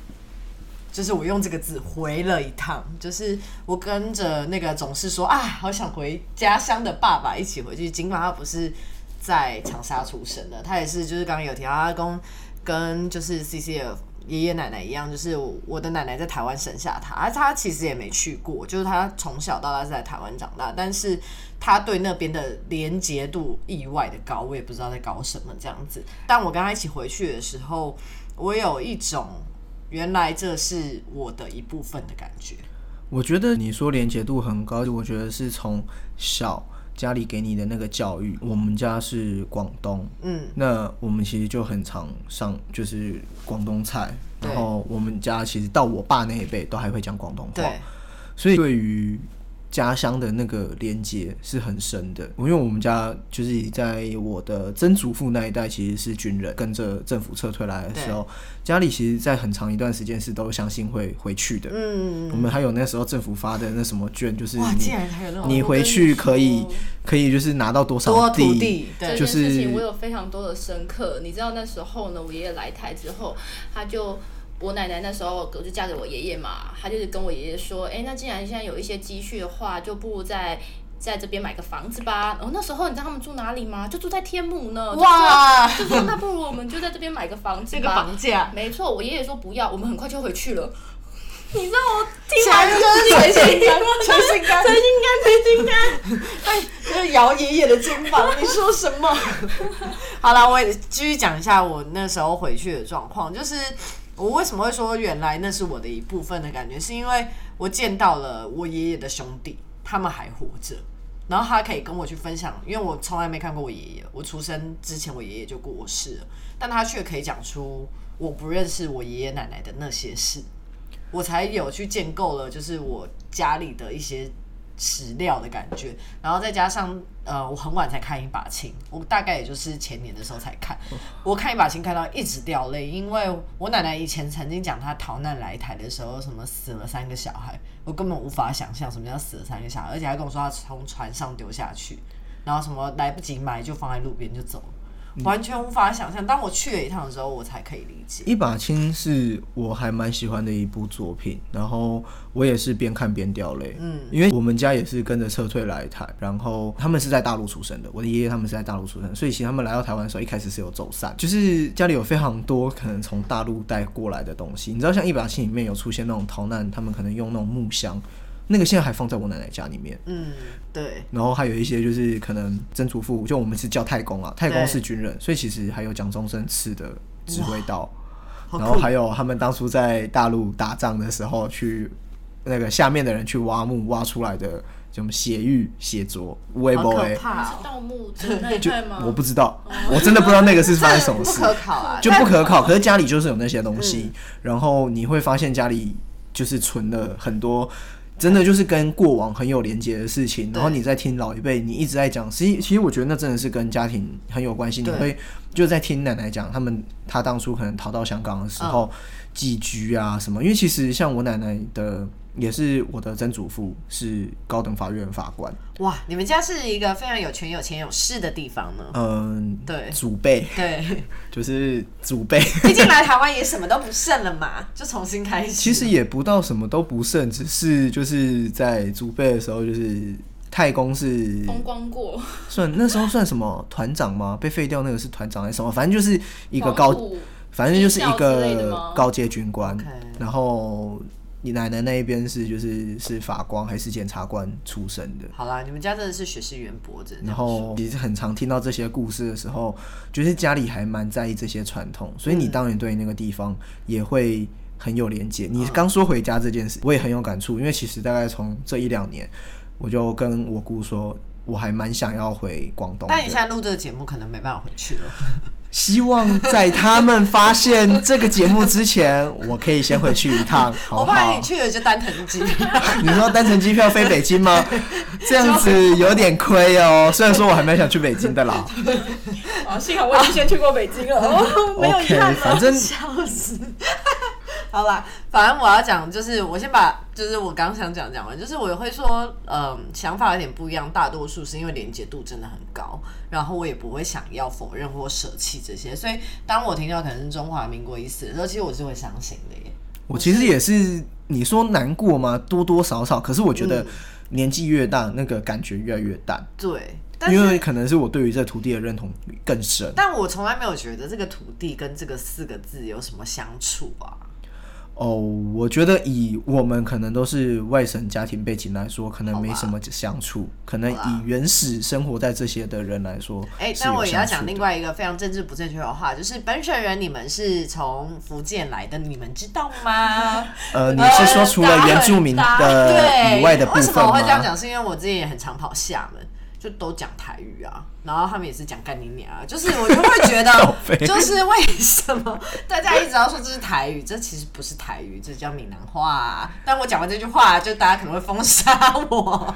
Speaker 2: 就是我用这个字回了一趟，就是我跟着那个总是说啊，好想回家乡的爸爸一起回去。尽管他不是在长沙出生的，他也是就是刚刚有提到他跟跟就是 CCF 爷爷奶奶一样，就是我的奶奶在台湾生下他，而他其实也没去过，就是他从小到大是在台湾长大，但是他对那边的连结度意外的高，我也不知道在搞什么这样子。但我跟他一起回去的时候，我有一种原来这是我的一部分的感觉。
Speaker 1: 我觉得你说连结度很高，我觉得是从小家里给你的那个教育。我们家是广东，
Speaker 2: 嗯，
Speaker 1: 那我们其实就很常上就是广东菜，然后我们家其实到我爸那一辈都还会讲广东话。
Speaker 2: 对，，
Speaker 1: 所以对于家乡的那个连接是很深的。因为我们家就是在我的曾祖父那一代其实是军人，跟着政府撤退来的时候，家里其实在很长一段时间是都相信会回去的。
Speaker 2: 嗯，
Speaker 1: 我们还有那时候政府发的那什么券，就是，你回去可以可以就是拿到多少
Speaker 2: 多土地，
Speaker 3: 这
Speaker 2: 对，
Speaker 1: 就
Speaker 3: 件事情
Speaker 1: 是
Speaker 3: 我有非常多的深刻。你知道那时候呢，我爷爷来台之后，他就我奶奶那时候我就嫁给我爷爷嘛，她就是跟我爷爷说，哎、那既然现在有一些积蓄的话，就不如在。在这边买个房子吧。然后那时候你知道他们住哪里吗？就住在天母呢。
Speaker 2: 哇，
Speaker 3: 就说那不如我们就在这边买个房子吧。
Speaker 2: 这个房价，
Speaker 3: 没错，我爷爷说不要，我们很快就回去了。你知道我听完
Speaker 2: 就是捶心肝，捶心肝，
Speaker 3: 捶心肝，捶心肝。
Speaker 2: 哎，就是摇爷爷的肩膀。你说什么？好了，我也继续讲一下我那时候回去的状况。就是我为什么会说原来那是我的一部分的感觉，是因为我见到了我爷爷的兄弟，他们还活着。然后他可以跟我去分享，因为我从来没看过我爷爷，我出生之前我爷爷就过世了，但他却可以讲出我不认识我爷爷奶奶的那些事，我才有去建构了，就是我家里的一些史料的感觉，然后再加上呃，我很晚才看一把琴，我大概也就是前年的时候才看。我看一把琴看到一直掉泪，因为我奶奶以前曾经讲她逃难来台的时候，什么死了三个小孩，我根本无法想象什么叫死了三个小孩，而且还跟我说她从船上丢下去，然后什么来不及埋就放在路边就走了。完全无法想象。当我去了一趟的时候，我才可以理解。
Speaker 1: 一把青是我还蛮喜欢的一部作品，然后我也是边看边掉泪。嗯，因为我们家也是跟着撤退来台，然后他们是在大陆出生的，我的爷爷他们是在大陆出生，所以其实他们来到台湾的时候，一开始是有走散，就是家里有非常多可能从大陆带过来的东西。你知道，像一把青里面有出现那种逃难，他们可能用那种木箱。那个现在还放在我奶奶家里面。
Speaker 2: 嗯，对。
Speaker 1: 然后还有一些就是可能曾祖父，就我们是叫太公啊，太公是军人，所以其实还有蒋中正赐的指挥刀。然后还有他们当初在大陆打仗的时候，去那个下面的人去挖墓挖出来的什么血玉血镯，微博
Speaker 2: 哎，
Speaker 3: 盗墓那一派吗？
Speaker 1: 我不知道，我真的不知道那个是发生什么事，
Speaker 2: 不可考啊，
Speaker 1: 就不可考。可是家里就是有那些东西，然后你会发现家里就是存了很多。真的就是跟过往很有连接的事情，然后你在听老一辈，你一直在讲，其实其实我觉得那真的是跟家庭很有关系。你会就在听奶奶讲，他们他当初可能逃到香港的时候寄居啊什么，因为其实像我奶奶的。也是我的曾祖父是高等法院法官。
Speaker 2: 哇，你们家是一个非常有权有钱有势的地方呢。
Speaker 1: 嗯，
Speaker 2: 对，
Speaker 1: 祖辈，
Speaker 2: 对，
Speaker 1: 就是祖辈。
Speaker 2: 毕竟来台湾也什么都不剩了嘛，就重新开始。
Speaker 1: 其实也不到什么都不剩，只是就是在祖辈的时候，就是太公是
Speaker 3: 风光过，
Speaker 1: 算那时候算什么团长吗？被废掉那个是团长还是什么？反正就是一个高，反正就是一个高阶军官，然后。你奶奶那一边是就是是法官还是检察官出身的？
Speaker 2: 好啦，你们家真的是学识渊博的。
Speaker 1: 然后其实很常听到这些故事的时候，就是家里还蛮在意这些传统，所以你当然对那个地方也会很有连接。你刚说回家这件事，我也很有感触，因为其实大概从这一两年，我就跟我姑说，我还蛮想要回广东。
Speaker 2: 但你现在录这个节目，可能没办法回去了。
Speaker 1: 希望在他们发现这个节目之前，我可以先回去一趟，好不好？
Speaker 2: 你去了就单程机，
Speaker 1: 你说单程机票飞北京吗？这样子有点亏哦。虽然说我还蛮想去北京的啦。
Speaker 3: 啊，幸好我已经先去过北京了，没有遗憾。
Speaker 1: 反正
Speaker 2: 笑死。好啦，反正我要讲，就是我先把，就是我刚想讲讲完，就是我会说，嗯，想法有点不一样。大多数是因为连接度真的很高，然后我也不会想要否认或舍弃这些。所以当我听到可能是中华民国意思的时候，其实我是会相信的耶。
Speaker 1: 我其实也是，你说难过吗？多多少少，可是我觉得年纪越大，那个感觉越来越淡。
Speaker 2: 对，
Speaker 1: 因为可能是我对于这土地的认同更深。
Speaker 2: 但我从来没有觉得这个土地跟这个四个字有什么相处啊。
Speaker 1: 哦，我觉得以我们可能都是外省家庭背景来说，可能没什么相处。可能以原始生活在这些的人来说，
Speaker 2: 哎，那我也要讲另外一个非常政治不正确的话，就是本省人，你们是从福建来的，你们知道吗？
Speaker 1: 呃，你是说除了原住民的以外的部分吗？为什
Speaker 2: 么我会这样讲？是因为我之前也很常跑厦门。就都讲台语啊，然后他们也是讲干你娘啊，就是我就会觉得，就是为什么大家一直要说这是台语，这其实不是台语，这叫闽南话。但我讲完这句话，就大家可能会封杀我。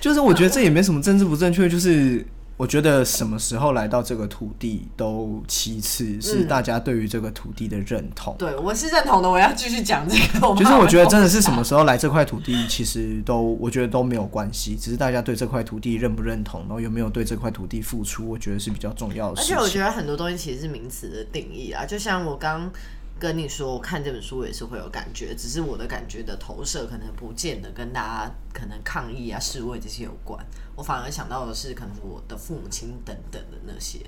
Speaker 1: 就是我觉得这也没什么政治不正确，就是。我觉得什么时候来到这个土地都其次，是大家对于这个土地的认同。
Speaker 2: 对，我是认同的。我要继续讲这个。
Speaker 1: 其实我觉得真的是什么时候来这块土地，其实都我觉得都没有关系，只是大家对这块土地认不认同，然后有没有对这块土地付出，我觉得是比较重要的。而
Speaker 2: 且我觉得很多东西其实是名词的定义啊，就像我刚。跟你说，我看这本书也是会有感觉，只是我的感觉的投射可能不见得跟大家可能抗议啊、示威这些有关。我反而想到的是，可能我的父母亲等等的那些，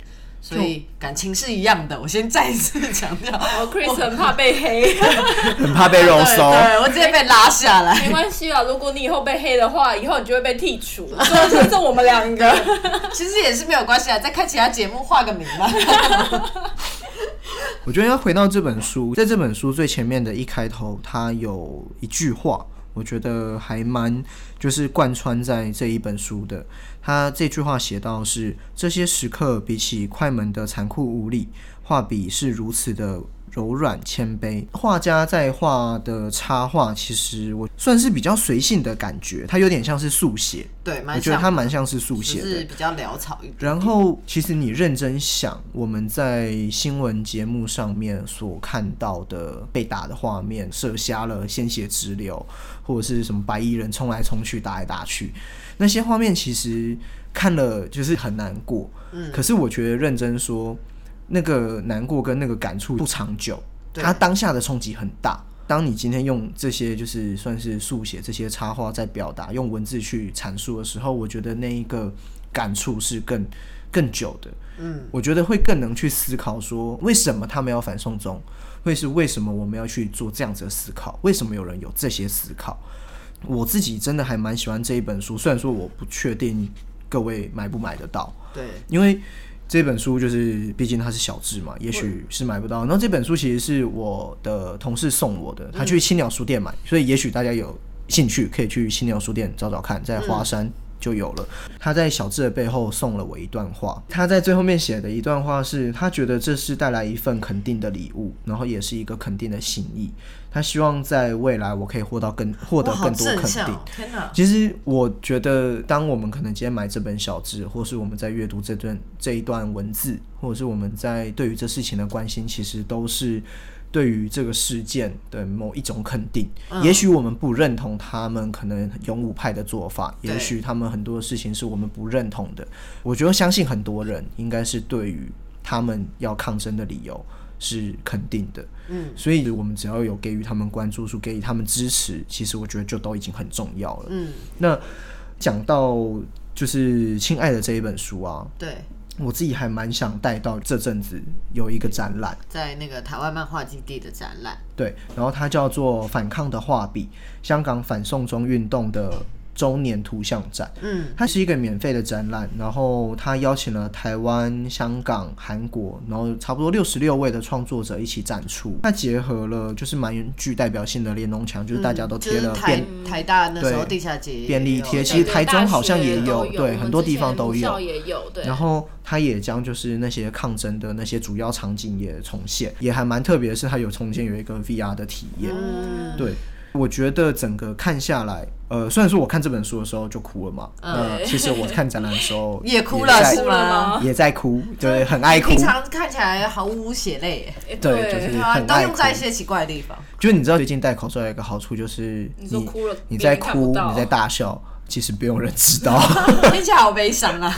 Speaker 2: 所以感情是一样的。我先再一次强调，
Speaker 3: 我 Chris 很怕被黑，
Speaker 1: 很怕被肉搜，
Speaker 2: 对我直接被拉下来。
Speaker 3: 没关系啊，如果你以后被黑的话，以后你就会被剔除。尊重我们两个，
Speaker 2: 其实也是没有关系啊，再看其他节目画个名嘛。
Speaker 1: 我觉得要回到这本书，在这本书最前面的一开头，它有一句话，我觉得还蛮就是贯穿在这一本书的。他这句话写到是：这些时刻比起快门的残酷无力，画笔是如此的柔软谦卑。画家在画的插画，其实我算是比较随性的感觉，它有点像是速写，
Speaker 2: 对，蛮
Speaker 1: 我觉得
Speaker 2: 像
Speaker 1: 它蛮像是速写的。
Speaker 2: 是比较潦草一点。
Speaker 1: 然后，其实你认真想，我们在新闻节目上面所看到的被打的画面，射瞎了，鲜血直流，或者是什么白衣人冲来冲去、打来打去，那些画面其实看了就是很难过。
Speaker 2: 嗯
Speaker 1: 可是我觉得认真说，那个难过跟那个感触不长久，
Speaker 2: 对
Speaker 1: 它当下的冲击很大。当你今天用这些就是算是速写这些插画在表达，用文字去阐述的时候，我觉得那一个感触是更更久的。
Speaker 2: 嗯，
Speaker 1: 我觉得会更能去思考说，为什么他们要反送中，会是为什么我们要去做这样子的思考？为什么有人有这些思考？我自己真的还蛮喜欢这一本书，虽然说我不确定各位买不买得到，
Speaker 2: 对，
Speaker 1: 因为这本书就是毕竟它是小志嘛，也许是买不到。然后这本书其实是我的同事送我的，他去青鸟书店买，所以也许大家有兴趣可以去青鸟书店找找看，在华山。就有了。他在小智的背后送了我一段话，他在最后面写的一段话是，他觉得这是带来一份肯定的礼物，然后也是一个肯定的心意。他希望在未来我可以获到更获得更多肯定其实我觉得，当我们可能今天买这本小志，或是我们在阅读这段这一段文字，或者是我们在对于这事情的关心，其实都是对于这个事件的某一种肯定。也许我们不认同他们可能勇武派的做法，也许他们很多事情是我们不认同的。我觉得相信很多人应该是对于他们要抗争的理由是肯定的。
Speaker 2: 嗯，
Speaker 1: 所以我们只要有给予他们关注数，给予他们支持，其实我觉得就都已经很重要了。
Speaker 2: 嗯，
Speaker 1: 那讲到就是《亲爱的》这一本书啊，
Speaker 2: 对，
Speaker 1: 我自己还蛮想带到这阵子有一个展览，
Speaker 2: 在那个台湾漫画基地的展览，
Speaker 1: 对，然后它叫做《反抗的画笔：香港反送中运动的周年图像展》。
Speaker 2: 嗯，
Speaker 1: 它是一个免费的展览，然后它邀请了台湾、香港、韩国，然后差不多六十六位的创作者一起展出。它结合了就是蛮具代表性的连农墙，就是大家都贴了
Speaker 2: 嗯就是台
Speaker 1: 便
Speaker 2: 台大那时候地下街
Speaker 1: 便利
Speaker 2: 有
Speaker 1: 贴其实台中好像也有对很多地方都有。然后它也将就是那些抗争的那些主要场景也重现，也还蛮特别的是，它有重建有一个 VR 的体验。
Speaker 2: 嗯，
Speaker 1: 对，我觉得整个看下来，呃，虽然说我看这本书的时候就哭了嘛，呃其实我看展览的时候
Speaker 2: 也哭了是
Speaker 3: 哭了
Speaker 2: 吗？
Speaker 1: 也在哭，对，很爱哭
Speaker 2: 平。常看起来毫无血泪
Speaker 1: 对就是
Speaker 2: 对啊，都
Speaker 1: 很爱
Speaker 2: 用在一些奇怪的地方。
Speaker 1: 就是你知道最近戴口罩有一个好处就是
Speaker 3: 你说哭了
Speaker 1: 你在哭，你在大笑，其实不用人知道。
Speaker 2: 听起来好悲伤啊！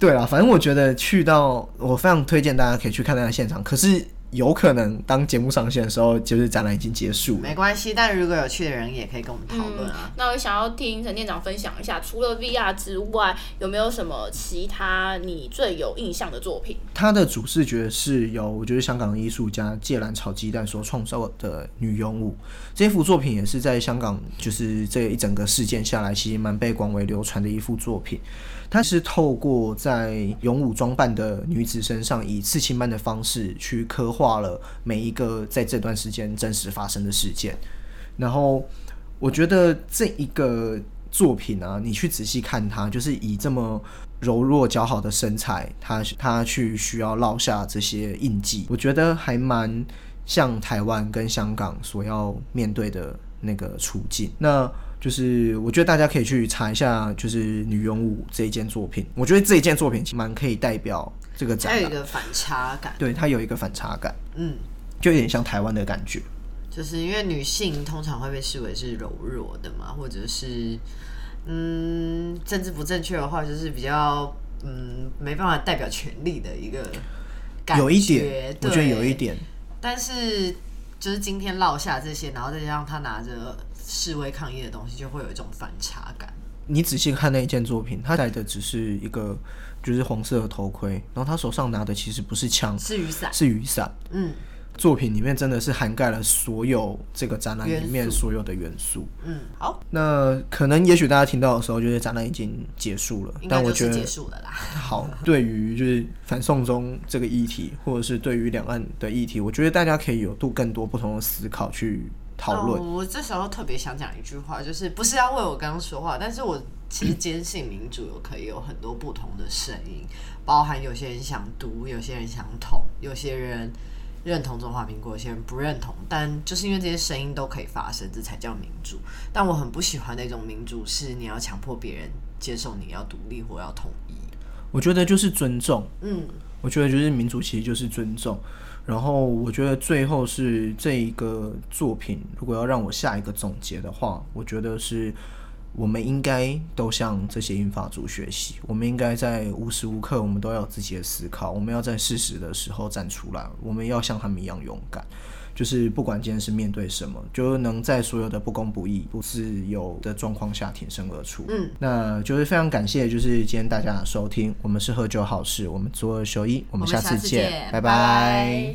Speaker 1: 对啊，反正我觉得去到我非常推荐大家可以去看那个现场，可是有可能当节目上线的时候，就是展览已经结束了
Speaker 2: 没。关系，但如果有趣的人也可以跟我们讨论啊。
Speaker 3: 那我想要听陈店长分享一下，除了 VR 之外，有没有什么其他你最有印象的作品？
Speaker 1: 它的主视觉是由我觉得香港的艺术家芥兰炒鸡蛋所创造的女佣舞。这幅作品也是在香港，就是这一整个事件下来，其实蛮被广为流传的一幅作品。他是透过在勇武装扮的女子身上，以刺青般的方式去刻画了每一个在这段时间真实发生的事件。然后我觉得这一个作品啊，你去仔细看它，就是以这么柔弱姣好的身材，它它去需要烙下这些印记，我觉得还蛮像台湾跟香港所要面对的那个处境。那就是我觉得大家可以去查一下，就是《女佣舞》这一件作品，我觉得这一件作品蛮可以代表这个展览，
Speaker 2: 还有一个反差感，
Speaker 1: 对它有一个反差感，
Speaker 2: 嗯，
Speaker 1: 就有点像台湾的感觉。
Speaker 2: 就是因为女性通常会被视为是柔弱的嘛，或者是嗯，政治不正确的话，就是比较嗯没办法代表权力的一个感觉。
Speaker 1: 有一点，我觉得有一点，
Speaker 2: 但是就是今天落下这些，然后再加上他拿着示威抗议的东西，就会有一种反差感。
Speaker 1: 你仔细看那一件作品，他戴的只是一个就是黄色的头盔，然后他手上拿的其实不是枪，
Speaker 2: 是雨伞，
Speaker 1: 是雨伞。
Speaker 2: 嗯
Speaker 1: 作品里面真的是涵盖了所有这个展览里面所有的元素。
Speaker 2: 嗯，好，
Speaker 1: 那可能也许大家听到的时候，就是展览已经结束了但我觉得
Speaker 2: 结束了啦。
Speaker 1: 好，对于就是反送中这个议题，或者是对于两岸的议题，我觉得大家可以有度更多不同的思考去讨论。
Speaker 2: 哦。我这时候特别想讲一句话，就是不是要为我刚刚说话，但是我其实坚信民主有可以有很多不同的声音，包含有些人想读，有些人想统，有些人认同中华民国，有些人不认同，但就是因为这些声音都可以发声，这才叫民主。但我很不喜欢那种民主，是你要强迫别人接受你要独立或要统一。
Speaker 1: 我觉得就是尊重，
Speaker 2: 嗯，
Speaker 1: 我觉得就是民主其实就是尊重。然后我觉得最后是这一个作品，如果要让我下一个总结的话，我觉得是我们应该都向这些英法族学习。我们应该在无时无刻，我们都要有自己的思考。我们要在事实的时候站出来，我们要像他们一样勇敢。就是不管今天是面对什么，就能在所有的不公不义、不自由的状况下挺身而出。
Speaker 2: 嗯，
Speaker 1: 那就是非常感谢，就是今天大家的收听。我们是喝酒好事，我们左耳修一，我们下次见，拜
Speaker 2: 拜拜